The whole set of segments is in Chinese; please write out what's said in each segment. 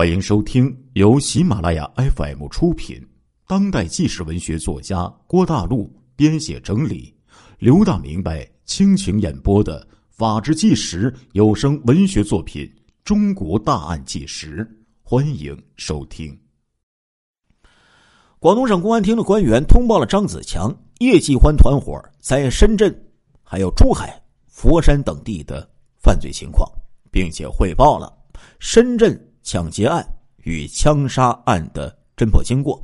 欢迎收听由喜马拉雅 FM 出品、当代纪实文学作家郭大陆编写整理、刘大明白倾情演播的《法制纪实》有声文学作品《中国大案纪实》，欢迎收听。广东省公安厅的官员通报了张子强、叶继欢团伙在深圳、还有珠海、佛山等地的犯罪情况，并且汇报了深圳。抢劫案与枪杀案的侦破经过，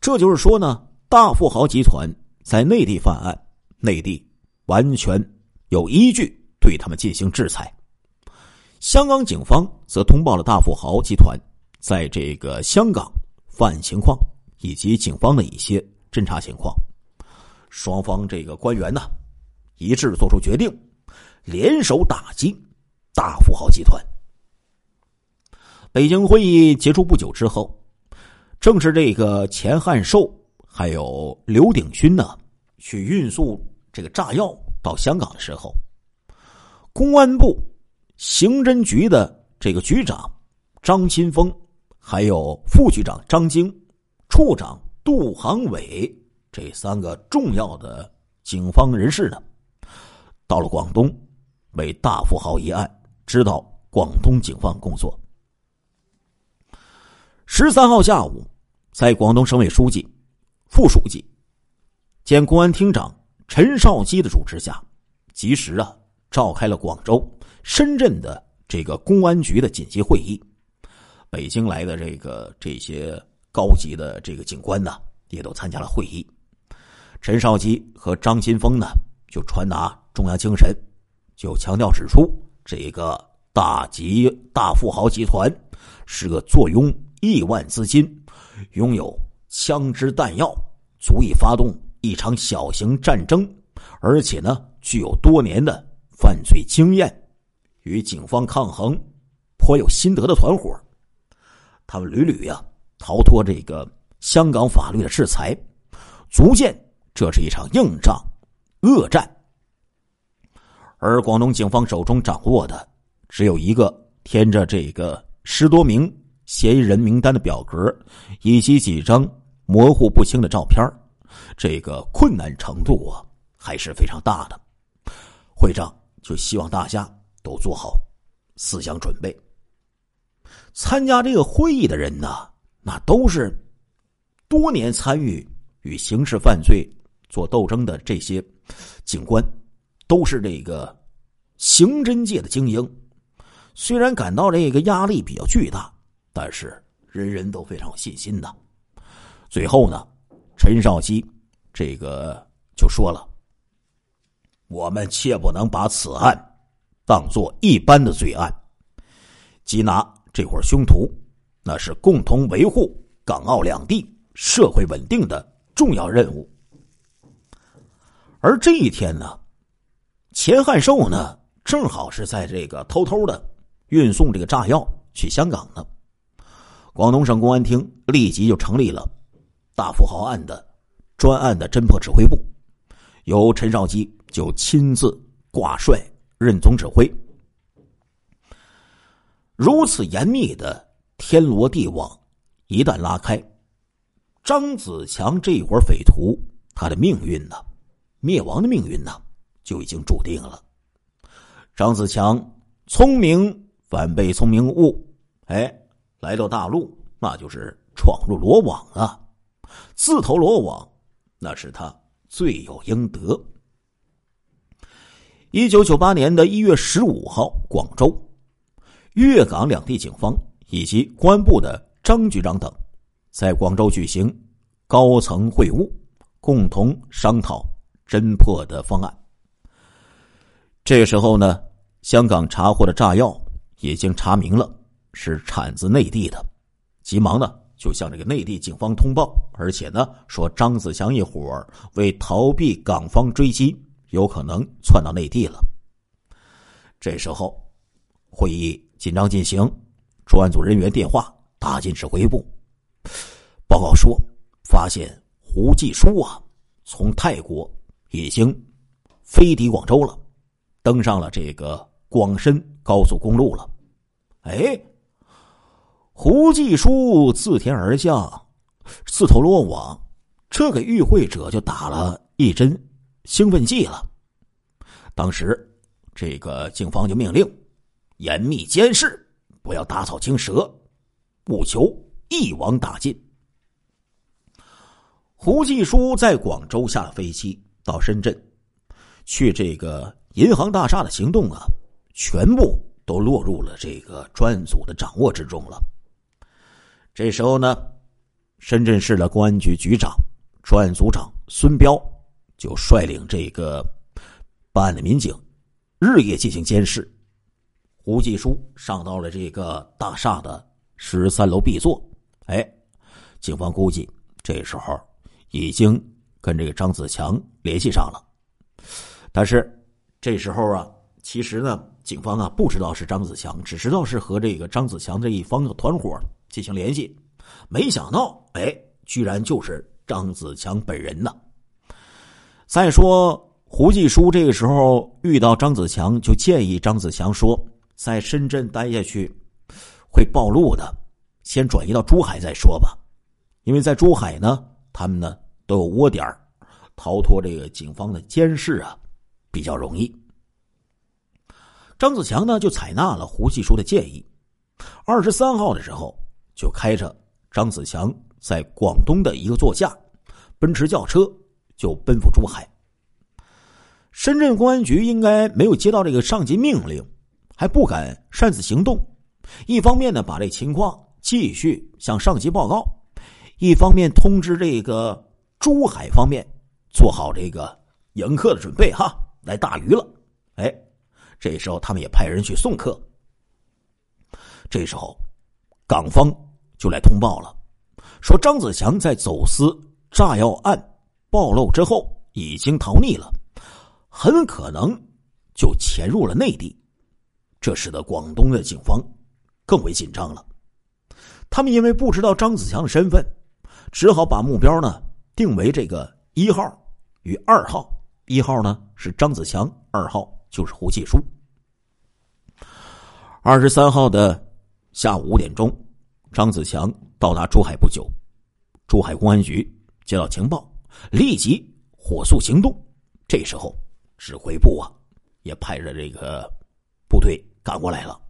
这就是说呢，大富豪集团在内地犯案，内地完全有依据对他们进行制裁。香港警方则通报了大富豪集团在这个香港犯案情况以及警方的一些侦查情况。双方这个官员呢，一致做出决定，联手打击大富豪集团。北京会议结束不久之后，正是这个钱汉寿还有刘鼎勋呢，去运送这个炸药到香港的时候，公安部刑侦局的这个局长张新峰，还有副局长张晶、处长杜航伟这三个重要的警方人士呢，到了广东，为大富豪一案指导广东警方工作。十三号下午，在广东省委书记、副书记兼公安厅长陈少基的主持下，及时啊召开了广州、深圳的这个公安局的紧急会议。北京来的这个这些高级的这个警官呢，也都参加了会议。陈少基和张新峰呢，就传达中央精神，就强调指出，这个大集大富豪集团是个坐拥。亿万资金，拥有枪支弹药，足以发动一场小型战争，而且呢，具有多年的犯罪经验，与警方抗衡颇有心得的团伙，他们屡屡呀逃脱这个香港法律的制裁，足见这是一场硬仗、恶战。而广东警方手中掌握的只有一个填着这个十多名。嫌疑人名单的表格，以及几张模糊不清的照片，这个困难程度啊还是非常大的。会长就希望大家都做好思想准备。参加这个会议的人呢，那都是多年参与与刑事犯罪做斗争的这些警官，都是这个刑侦界的精英。虽然感到这个压力比较巨大。但是人人都非常有信心的。最后呢，陈少基这个就说了：“我们切不能把此案当做一般的罪案，缉拿这伙凶徒，那是共同维护港澳两地社会稳定的重要任务。”而这一天呢，钱汉寿呢，正好是在这个偷偷的运送这个炸药去香港呢。广东省公安厅立即就成立了大富豪案的专案的侦破指挥部，由陈少基就亲自挂帅任总指挥。如此严密的天罗地网一旦拉开，张子强这一伙匪徒他的命运呢，灭亡的命运呢，就已经注定了。张子强聪明反被聪明误，哎。来到大陆，那就是闯入罗网啊！自投罗网，那是他罪有应得。一九九八年的一月十五号，广州、粤港两地警方以及公安部的张局长等，在广州举行高层会晤，共同商讨侦破的方案。这时候呢，香港查获的炸药已经查明了。是产自内地的，急忙呢就向这个内地警方通报，而且呢说张子强一伙儿为逃避港方追击，有可能窜到内地了。这时候，会议紧张进行，专案组人员电话打进指挥部，报告说发现胡继书啊从泰国已经飞抵广州了，登上了这个广深高速公路了。哎。胡继书自天而降，自投罗网，这给与会者就打了一针兴奋剂了。当时，这个警方就命令严密监视，不要打草惊蛇，务求一网打尽。胡继书在广州下了飞机，到深圳，去这个银行大厦的行动啊，全部都落入了这个专案组的掌握之中了。这时候呢，深圳市的公安局局长、专案组长孙彪就率领这个办案的民警日夜进行监视。胡继书上到了这个大厦的十三楼 B 座，哎，警方估计这时候。已经跟这个张子强联系上了，但是这时候啊，其实呢，警方啊不知道是张子强，只知道是和这个张子强这一方的团伙进行联系，没想到，哎，居然就是张子强本人呢。再说胡继书这个时候遇到张子强，就建议张子强说，在深圳待下去会暴露的，先转移到珠海再说吧，因为在珠海呢，他们呢。都有窝点逃脱这个警方的监视啊，比较容易。张子强呢就采纳了胡继书的建议，二十三号的时候就开着张子强在广东的一个座驾奔驰轿车就奔赴珠海。深圳公安局应该没有接到这个上级命令，还不敢擅自行动。一方面呢，把这情况继续向上级报告；一方面通知这个。珠海方面做好这个迎客的准备哈，来大鱼了。哎，这时候他们也派人去送客。这时候，港方就来通报了，说张子强在走私炸药案暴露之后已经逃匿了，很可能就潜入了内地。这使得广东的警方更为紧张了。他们因为不知道张子强的身份，只好把目标呢。定为这个一号与二号，一号呢是张子强，二号就是胡继书。二十三号的下午五点钟，张子强到达珠海不久，珠海公安局接到情报，立即火速行动。这时候，指挥部啊也派着这个部队赶过来了。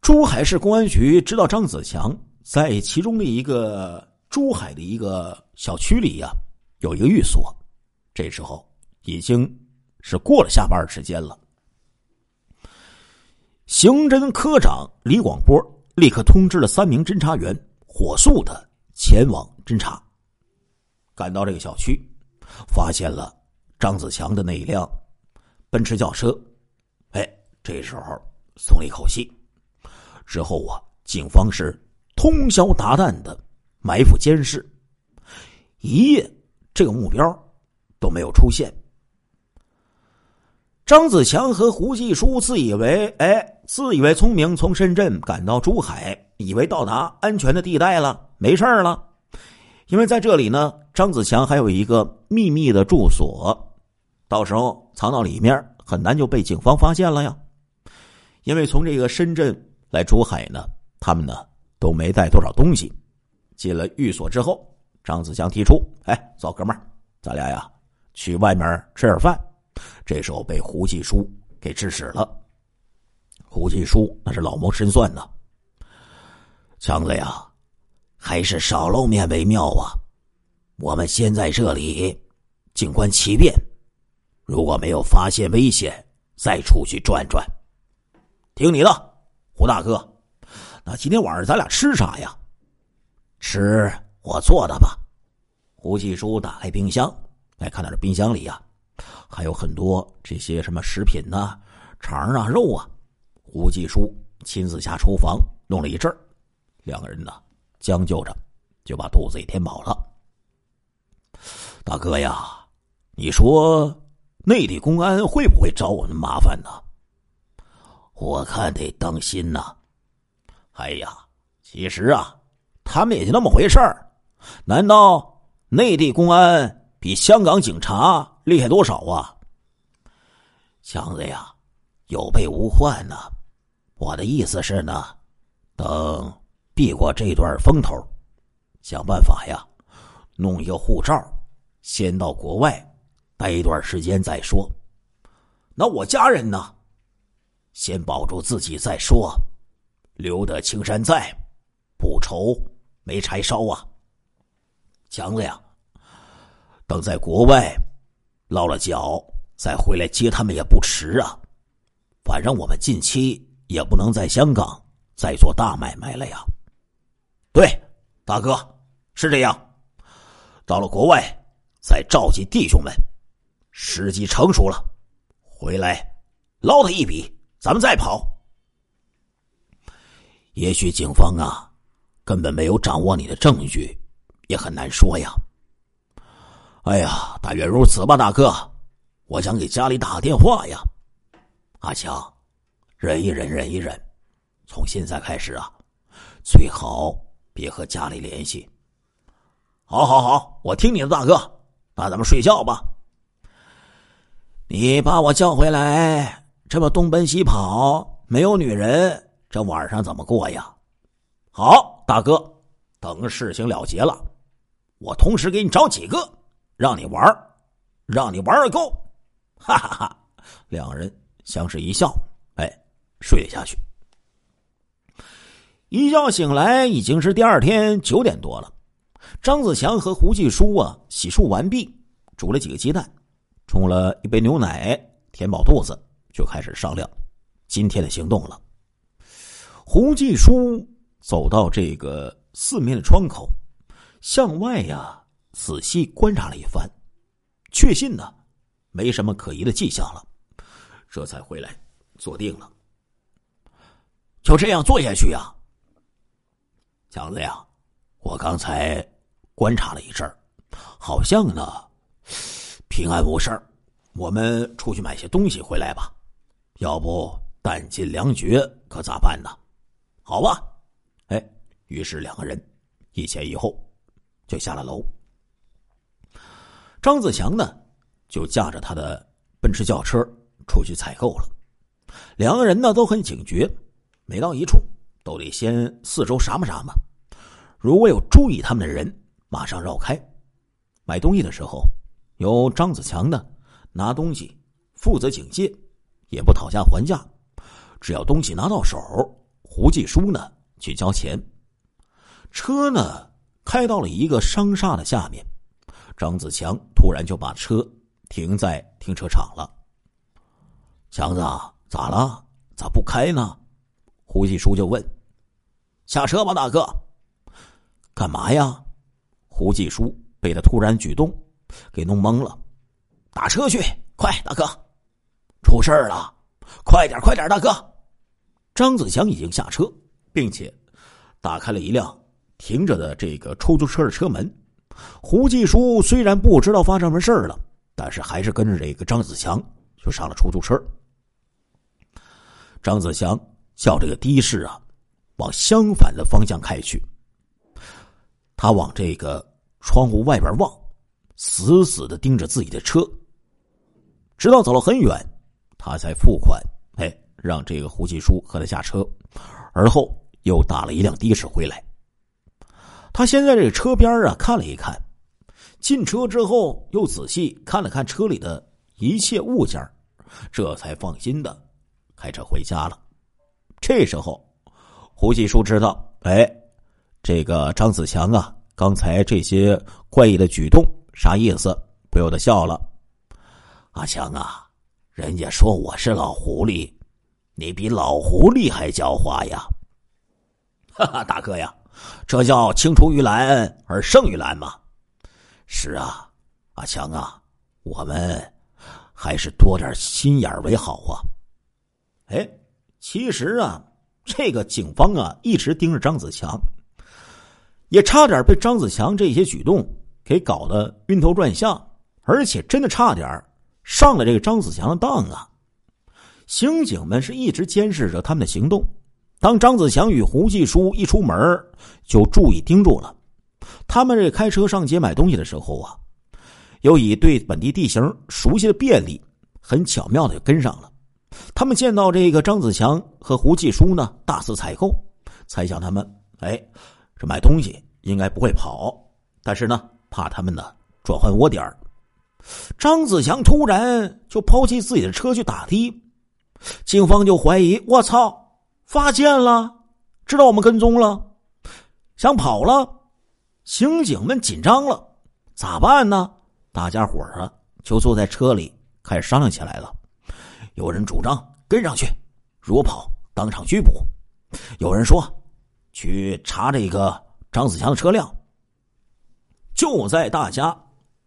珠海市公安局知道张子强在其中的一个。珠海的一个小区里呀，有一个寓所。这时候已经是过了下班时间了。刑侦科长李广波立刻通知了三名侦查员，火速的前往侦查。赶到这个小区，发现了张子强的那一辆奔驰轿车。哎，这时候松了一口气。之后啊，警方是通宵达旦的。埋伏监视，一夜这个目标都没有出现。张子强和胡继书自以为哎，自以为聪明，从深圳赶到珠海，以为到达安全的地带了，没事了。因为在这里呢，张子强还有一个秘密的住所，到时候藏到里面，很难就被警方发现了呀。因为从这个深圳来珠海呢，他们呢都没带多少东西。进了寓所之后，张子强提出：“哎，走，哥们儿，咱俩呀去外面吃点饭。”这时候被胡继书给制止了。胡继书那是老谋深算呢，强子呀，还是少露面为妙啊。我们先在这里静观其变，如果没有发现危险，再出去转转。听你的，胡大哥。那今天晚上咱俩吃啥呀？吃我做的吧。胡继书打开冰箱，哎，看到这冰箱里呀，还有很多这些什么食品呐、肠啊、肉啊。吴继书亲自下厨房弄了一阵儿，两个人呢将就着就把肚子给填饱了。大哥呀，你说内地公安会不会找我们麻烦呢？我看得当心呐。哎呀，其实啊。他们也就那么回事儿，难道内地公安比香港警察厉害多少啊？强子呀，有备无患呢。我的意思是呢，等避过这段风头，想办法呀，弄一个护照，先到国外待一段时间再说。那我家人呢？先保住自己再说。留得青山在，不愁没柴烧啊。强子呀，等在国外落了脚，再回来接他们也不迟啊。反正我们近期也不能在香港再做大买卖了呀。对，大哥是这样。到了国外，再召集弟兄们，时机成熟了，回来捞他一笔，咱们再跑。也许警方啊，根本没有掌握你的证据，也很难说呀。哎呀，大约如此吧，大哥。我想给家里打个电话呀。阿强，忍一忍，忍一忍。从现在开始啊，最好别和家里联系。好，好，好，我听你的，大哥。那咱们睡觉吧。你把我叫回来，这么东奔西跑，没有女人。这晚上怎么过呀？好，大哥，等事情了结了，我同时给你找几个，让你玩让你玩个够！哈哈哈！两人相视一笑，哎，睡了下去。一觉醒来，已经是第二天九点多了。张子强和胡继书啊，洗漱完毕，煮了几个鸡蛋，冲了一杯牛奶，填饱肚子，就开始商量今天的行动了。胡继书走到这个四面的窗口，向外呀仔细观察了一番，确信呢没什么可疑的迹象了，这才回来坐定了。就这样做下去呀，强子呀，我刚才观察了一阵儿，好像呢平安无事我们出去买些东西回来吧，要不弹尽粮绝可咋办呢？好吧，哎，于是两个人一前一后就下了楼。张子强呢，就驾着他的奔驰轿车出去采购了。两个人呢都很警觉，每到一处都得先四周查摸查摸，如果有注意他们的人，马上绕开。买东西的时候，由张子强呢拿东西负责警戒，也不讨价还价，只要东西拿到手。胡继书呢去交钱，车呢开到了一个商厦的下面，张子强突然就把车停在停车场了。强子咋了？咋不开呢？胡继书就问：“下车吧，大哥。”干嘛呀？胡继书被他突然举动给弄懵了。打车去，快，大哥！出事了，快点，快点，大哥！张子强已经下车，并且打开了一辆停着的这个出租车的车门。胡继书虽然不知道发生什么事了，但是还是跟着这个张子强就上了出租车。张子强叫这个的士啊，往相反的方向开去。他往这个窗户外边望，死死的盯着自己的车，直到走了很远，他才付款。哎。让这个胡继书和他下车，而后又打了一辆的士回来。他先在这个车边啊看了一看，进车之后又仔细看了看车里的一切物件，这才放心的开车回家了。这时候，胡继书知道，哎，这个张子强啊，刚才这些怪异的举动啥意思？不由得笑了。阿强啊，人家说我是老狐狸。你比老狐狸还狡猾呀！哈哈，大哥呀，这叫青出于蓝而胜于蓝嘛。是啊，阿强啊，我们还是多点心眼为好啊。哎，其实啊，这个警方啊一直盯着张子强，也差点被张子强这些举动给搞得晕头转向，而且真的差点上了这个张子强的当啊。刑警们是一直监视着他们的行动。当张子强与胡继书一出门，就注意盯住了。他们这开车上街买东西的时候啊，又以对本地地形熟悉的便利，很巧妙的就跟上了。他们见到这个张子强和胡继书呢，大肆采购，猜想他们，哎，这买东西应该不会跑，但是呢，怕他们呢转换窝点张子强突然就抛弃自己的车去打的，警方就怀疑：我操，发现了，知道我们跟踪了，想跑了。刑警们紧张了，咋办呢？大家伙儿啊，就坐在车里开始商量起来了。有人主张跟上去，如果跑，当场拘捕；有人说去查这个张子强的车辆。就在大家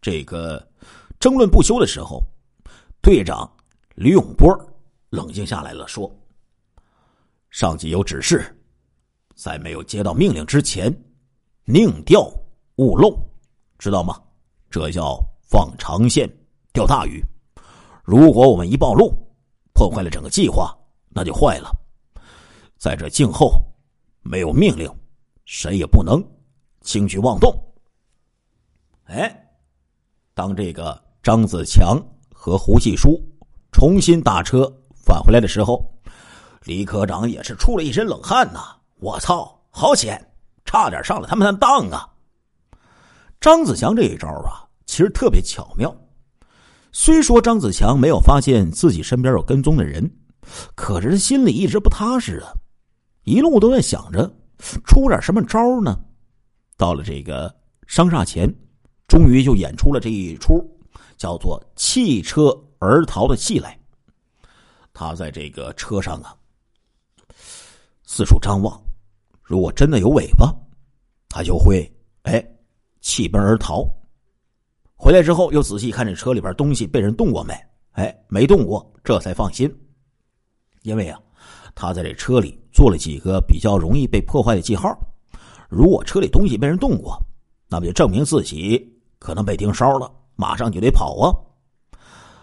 这个争论不休的时候，队长李永波冷静下来了，说：“上级有指示，在没有接到命令之前。”宁钓勿漏，知道吗？这叫放长线钓大鱼。如果我们一暴露，破坏了整个计划，那就坏了。在这静候，没有命令，谁也不能轻举妄动。哎，当这个张子强和胡继书重新打车返回来的时候，李科长也是出了一身冷汗呐！我操，好险！差点上了他们的当啊！张子强这一招啊，其实特别巧妙。虽说张子强没有发现自己身边有跟踪的人，可是他心里一直不踏实啊，一路都在想着出点什么招呢。到了这个商厦前，终于就演出了这一出叫做“弃车而逃”的戏来。他在这个车上啊，四处张望。如果真的有尾巴，他就会哎弃奔而逃。回来之后又仔细看这车里边东西被人动过没？哎，没动过，这才放心。因为啊，他在这车里做了几个比较容易被破坏的记号。如果车里东西被人动过，那么就证明自己可能被盯梢了，马上就得跑啊。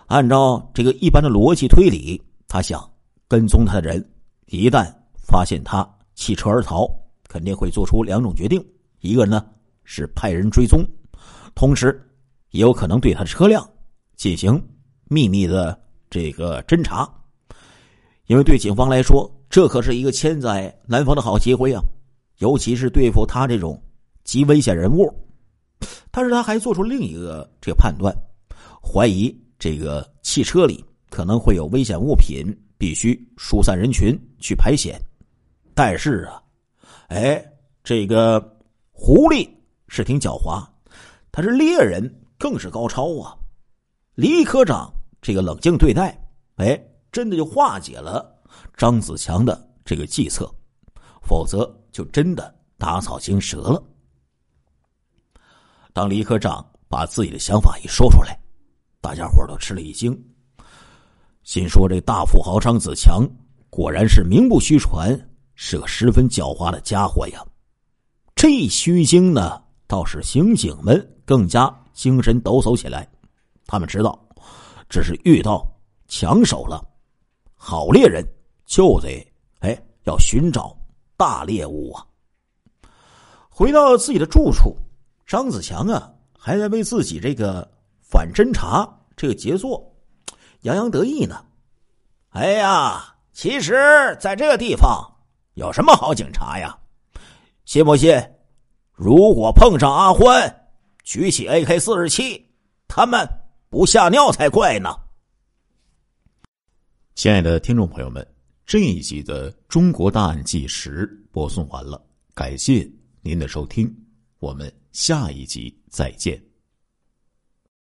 按照这个一般的逻辑推理，他想跟踪他的人一旦发现他。弃车而逃，肯定会做出两种决定：一个呢是派人追踪，同时也有可能对他的车辆进行秘密的这个侦查。因为对警方来说，这可是一个千载难逢的好机会啊！尤其是对付他这种极危险人物。但是他还做出另一个这个判断，怀疑这个汽车里可能会有危险物品，必须疏散人群去排险。但是啊，哎，这个狐狸是挺狡猾，他是猎人，更是高超啊。李科长这个冷静对待，哎，真的就化解了张子强的这个计策，否则就真的打草惊蛇了。当李科长把自己的想法一说出来，大家伙都吃了一惊，心说这大富豪张子强果然是名不虚传。是个十分狡猾的家伙呀！这虚惊呢，倒是刑警们更加精神抖擞起来。他们知道，这是遇到强手了。好猎人就得哎，要寻找大猎物啊！回到自己的住处，张子强啊，还在为自己这个反侦查这个杰作洋洋得意呢。哎呀，其实在这个地方。有什么好警察呀？信不信？如果碰上阿欢，举起 AK 四十七，他们不吓尿才怪呢！亲爱的听众朋友们，这一集的《中国大案纪实》播送完了，感谢您的收听，我们下一集再见。